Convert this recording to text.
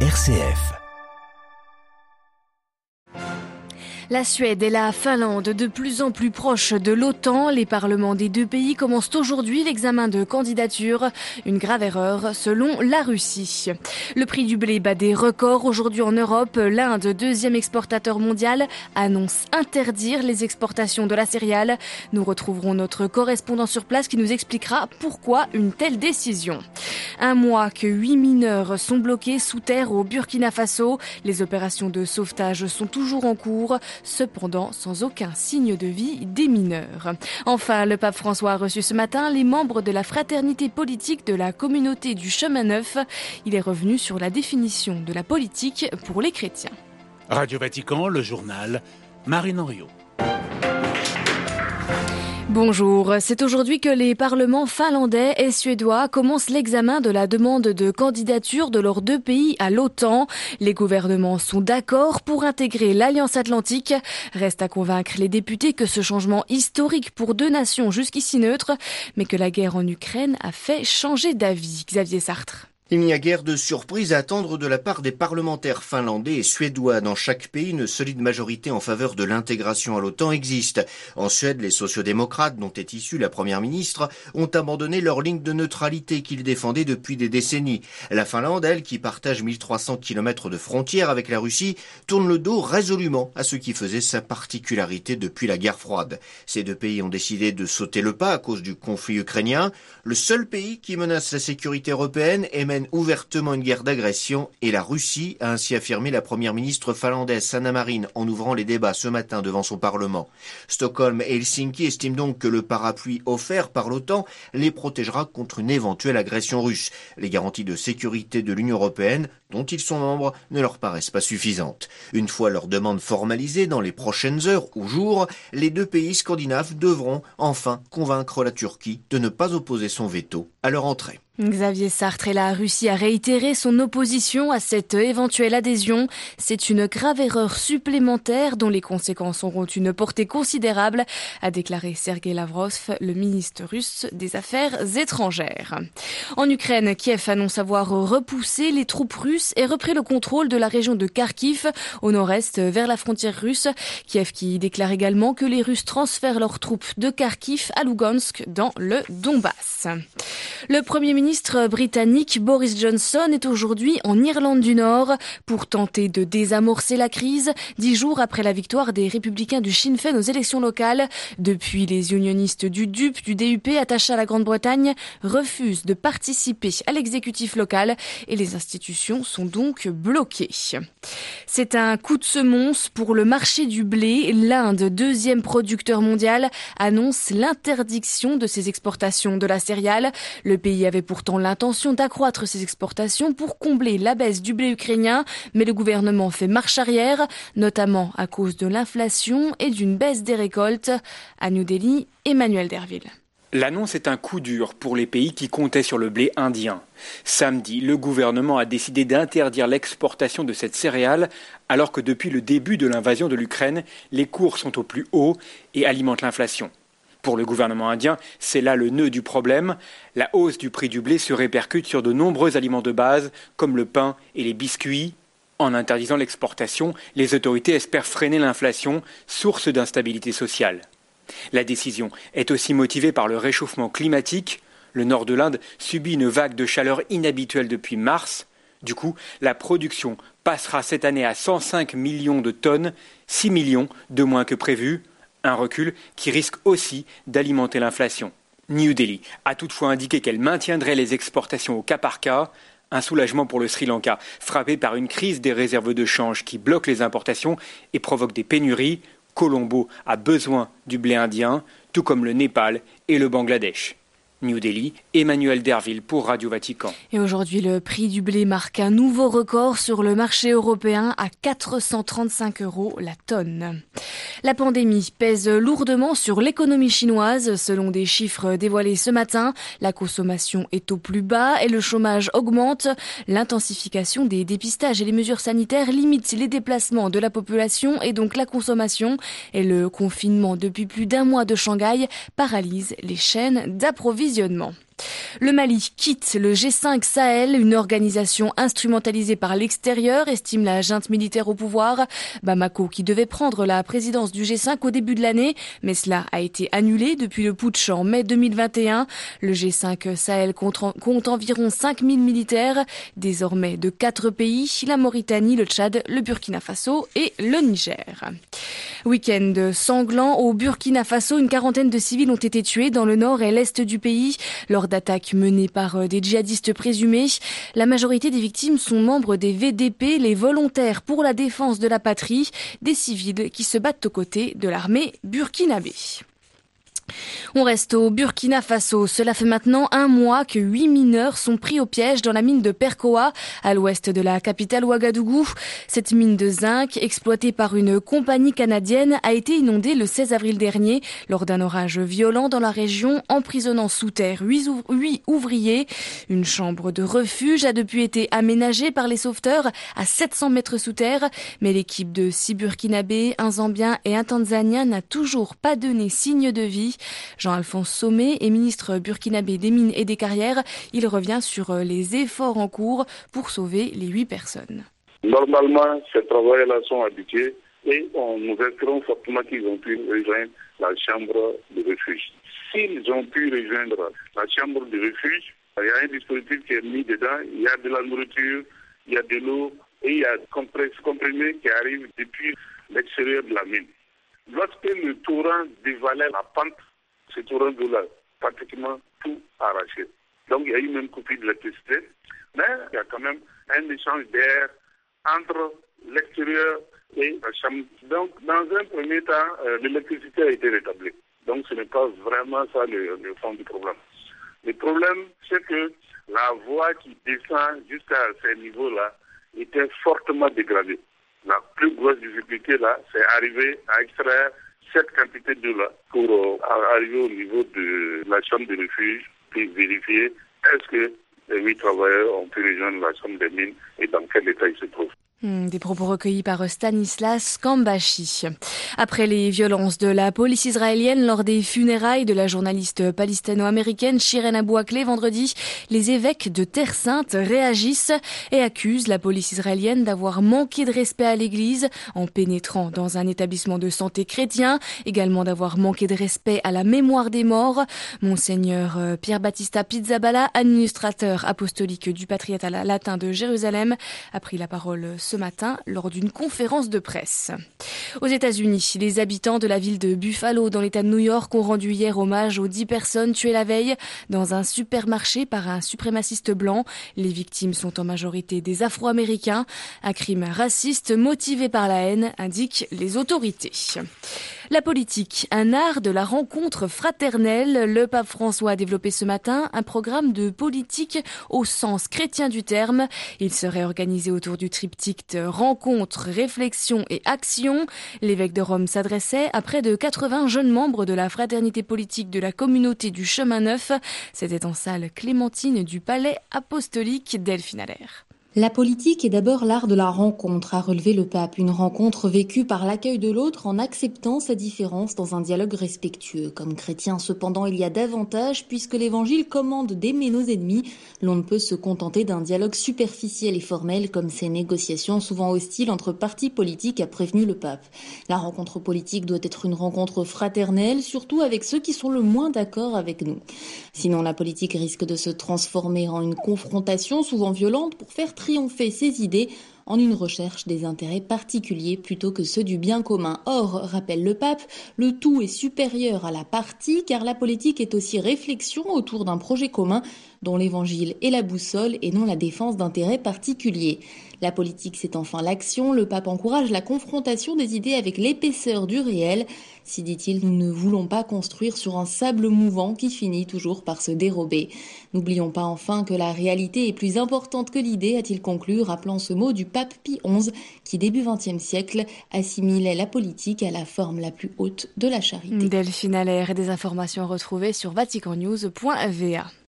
RCF. La Suède et la Finlande, de plus en plus proches de l'OTAN, les parlements des deux pays commencent aujourd'hui l'examen de candidature. Une grave erreur selon la Russie. Le prix du blé bat des records aujourd'hui en Europe. L'Inde, deuxième exportateur mondial, annonce interdire les exportations de la céréale. Nous retrouverons notre correspondant sur place qui nous expliquera pourquoi une telle décision. Un mois que huit mineurs sont bloqués sous terre au Burkina Faso. Les opérations de sauvetage sont toujours en cours cependant sans aucun signe de vie des mineurs. Enfin, le pape François a reçu ce matin les membres de la fraternité politique de la communauté du chemin neuf. Il est revenu sur la définition de la politique pour les chrétiens. Radio Vatican, le journal, Marine Henriot. Bonjour, c'est aujourd'hui que les parlements finlandais et suédois commencent l'examen de la demande de candidature de leurs deux pays à l'OTAN. Les gouvernements sont d'accord pour intégrer l'Alliance Atlantique. Reste à convaincre les députés que ce changement historique pour deux nations jusqu'ici neutres, mais que la guerre en Ukraine a fait changer d'avis. Xavier Sartre. Il n'y a guère de surprise à attendre de la part des parlementaires finlandais et suédois. Dans chaque pays, une solide majorité en faveur de l'intégration à l'OTAN existe. En Suède, les sociodémocrates, dont est issue la première ministre, ont abandonné leur ligne de neutralité qu'ils défendaient depuis des décennies. La Finlande, elle, qui partage 1300 km de frontières avec la Russie, tourne le dos résolument à ce qui faisait sa particularité depuis la guerre froide. Ces deux pays ont décidé de sauter le pas à cause du conflit ukrainien. Le seul pays qui menace la sécurité européenne est ouvertement une guerre d'agression et la Russie, a ainsi affirmé la première ministre finlandaise Sanna Marin en ouvrant les débats ce matin devant son Parlement. Stockholm et Helsinki estiment donc que le parapluie offert par l'OTAN les protégera contre une éventuelle agression russe. Les garanties de sécurité de l'Union européenne, dont ils sont membres, ne leur paraissent pas suffisantes. Une fois leur demande formalisée dans les prochaines heures ou jours, les deux pays scandinaves devront enfin convaincre la Turquie de ne pas opposer son veto à leur entrée. Xavier Sartre et la Russie a réitéré son opposition à cette éventuelle adhésion. C'est une grave erreur supplémentaire dont les conséquences auront une portée considérable, a déclaré Sergei Lavrov, le ministre russe des Affaires étrangères. En Ukraine, Kiev annonce avoir repoussé les troupes russes et repris le contrôle de la région de Kharkiv au nord-est vers la frontière russe. Kiev qui déclare également que les Russes transfèrent leurs troupes de Kharkiv à Lugansk dans le Donbass. Le premier ministre britannique Boris Johnson est aujourd'hui en Irlande du Nord pour tenter de désamorcer la crise, dix jours après la victoire des républicains du Sinn Féin aux élections locales. Depuis, les unionistes du DUP, du DUP attachés à la Grande-Bretagne refusent de participer à l'exécutif local et les institutions sont donc bloquées. C'est un coup de semonce pour le marché du blé. L'Inde, deuxième producteur mondial, annonce l'interdiction de ses exportations de la céréale. Le pays avait pour pourtant l'intention d'accroître ses exportations pour combler la baisse du blé ukrainien, mais le gouvernement fait marche arrière, notamment à cause de l'inflation et d'une baisse des récoltes. À New Delhi, Emmanuel Derville. L'annonce est un coup dur pour les pays qui comptaient sur le blé indien. Samedi, le gouvernement a décidé d'interdire l'exportation de cette céréale alors que depuis le début de l'invasion de l'Ukraine, les cours sont au plus haut et alimentent l'inflation. Pour le gouvernement indien, c'est là le nœud du problème. La hausse du prix du blé se répercute sur de nombreux aliments de base, comme le pain et les biscuits. En interdisant l'exportation, les autorités espèrent freiner l'inflation, source d'instabilité sociale. La décision est aussi motivée par le réchauffement climatique. Le nord de l'Inde subit une vague de chaleur inhabituelle depuis mars. Du coup, la production passera cette année à 105 millions de tonnes, 6 millions de moins que prévu un recul qui risque aussi d'alimenter l'inflation. New Delhi a toutefois indiqué qu'elle maintiendrait les exportations au cas par cas, un soulagement pour le Sri Lanka, frappé par une crise des réserves de change qui bloque les importations et provoque des pénuries. Colombo a besoin du blé indien, tout comme le Népal et le Bangladesh. New Delhi, Emmanuel Derville pour Radio Vatican. Et aujourd'hui, le prix du blé marque un nouveau record sur le marché européen à 435 euros la tonne. La pandémie pèse lourdement sur l'économie chinoise. Selon des chiffres dévoilés ce matin, la consommation est au plus bas et le chômage augmente. L'intensification des dépistages et les mesures sanitaires limitent les déplacements de la population et donc la consommation. Et le confinement depuis plus d'un mois de Shanghai paralyse les chaînes d'approvisionnement d'approvisionnement. Le Mali quitte le G5 Sahel, une organisation instrumentalisée par l'extérieur, estime la junte militaire au pouvoir. Bamako, qui devait prendre la présidence du G5 au début de l'année, mais cela a été annulé depuis le putsch en mai 2021. Le G5 Sahel compte, environ 5000 militaires, désormais de quatre pays, la Mauritanie, le Tchad, le Burkina Faso et le Niger. Week-end sanglant au Burkina Faso, une quarantaine de civils ont été tués dans le nord et l'est du pays d'attaques menées par euh, des djihadistes présumés. La majorité des victimes sont membres des VDP, les volontaires pour la défense de la patrie, des civils qui se battent aux côtés de l'armée burkinabé. On reste au Burkina Faso. Cela fait maintenant un mois que huit mineurs sont pris au piège dans la mine de Perkoa, à l'ouest de la capitale Ouagadougou. Cette mine de zinc, exploitée par une compagnie canadienne, a été inondée le 16 avril dernier lors d'un orage violent dans la région, emprisonnant sous terre huit ouvriers. Une chambre de refuge a depuis été aménagée par les sauveteurs à 700 mètres sous terre, mais l'équipe de six Burkinabés, un Zambien et un Tanzanien n'a toujours pas donné signe de vie. Jean-Alphonse Sommet est ministre burkinabé des Mines et des Carrières. Il revient sur euh, les efforts en cours pour sauver les huit personnes. Normalement, ces travailleurs-là sont habitués et on nous espérons fortement qu'ils ont pu rejoindre la chambre de refuge. S'ils ont pu rejoindre la chambre de refuge, il y a un dispositif qui est mis dedans, il y a de la nourriture, il y a de l'eau et il y a des comprimés qui arrivent depuis l'extérieur de la mine. Lorsque le torrent dévalait la pente, ce torrent d'eau-là, pratiquement tout arraché. Donc il y a eu même coupure d'électricité, mais il y a quand même un échange d'air entre l'extérieur et la chambre. Donc dans un premier temps, euh, l'électricité a été rétablie. Donc ce n'est pas vraiment ça le, le fond du problème. Le problème, c'est que la voie qui descend jusqu'à ces niveaux-là était fortement dégradée. La plus grosse difficulté là, c'est arriver à extraire cette quantité d'eau-là pour euh, arriver au niveau de la chambre de refuge, puis vérifier est-ce que les huit travailleurs ont pu rejoindre la chambre des mines et dans quel état ils se trouvent. Hmm, des propos recueillis par Stanislas Kambashi. Après les violences de la police israélienne lors des funérailles de la journaliste palestino-américaine Shiren Abou Akleh vendredi, les évêques de Terre Sainte réagissent et accusent la police israélienne d'avoir manqué de respect à l'église en pénétrant dans un établissement de santé chrétien, également d'avoir manqué de respect à la mémoire des morts. Monseigneur euh, Pierre Battista Pizzaballa, administrateur apostolique du patriarcat latin de Jérusalem, a pris la parole ce matin lors d'une conférence de presse. Aux États-Unis, les habitants de la ville de Buffalo dans l'État de New York ont rendu hier hommage aux dix personnes tuées la veille dans un supermarché par un suprémaciste blanc. Les victimes sont en majorité des Afro-Américains. Un crime raciste motivé par la haine, indiquent les autorités. La politique, un art de la rencontre fraternelle. Le pape François a développé ce matin un programme de politique au sens chrétien du terme. Il serait organisé autour du triptyque rencontre, réflexion et action. L'évêque de Rome s'adressait à près de 80 jeunes membres de la fraternité politique de la communauté du chemin neuf. C'était en salle Clémentine du palais apostolique d'Elfinalaire. La politique est d'abord l'art de la rencontre, a relevé le pape, une rencontre vécue par l'accueil de l'autre en acceptant sa différence dans un dialogue respectueux. Comme chrétien, cependant, il y a davantage puisque l'évangile commande d'aimer nos ennemis. L'on ne peut se contenter d'un dialogue superficiel et formel comme ces négociations souvent hostiles entre partis politiques a prévenu le pape. La rencontre politique doit être une rencontre fraternelle, surtout avec ceux qui sont le moins d'accord avec nous. Sinon, la politique risque de se transformer en une confrontation souvent violente pour faire triompher ses idées en une recherche des intérêts particuliers plutôt que ceux du bien commun. Or, rappelle le pape, le tout est supérieur à la partie car la politique est aussi réflexion autour d'un projet commun dont l'évangile est la boussole et non la défense d'intérêts particuliers. La politique, c'est enfin l'action. Le pape encourage la confrontation des idées avec l'épaisseur du réel. Si, dit-il, nous ne voulons pas construire sur un sable mouvant qui finit toujours par se dérober. N'oublions pas enfin que la réalité est plus importante que l'idée, a-t-il conclu, rappelant ce mot du pape Pie XI, qui début XXe siècle assimilait la politique à la forme la plus haute de la charité. Delphine Allaire et des informations retrouvées sur vaticannews.va.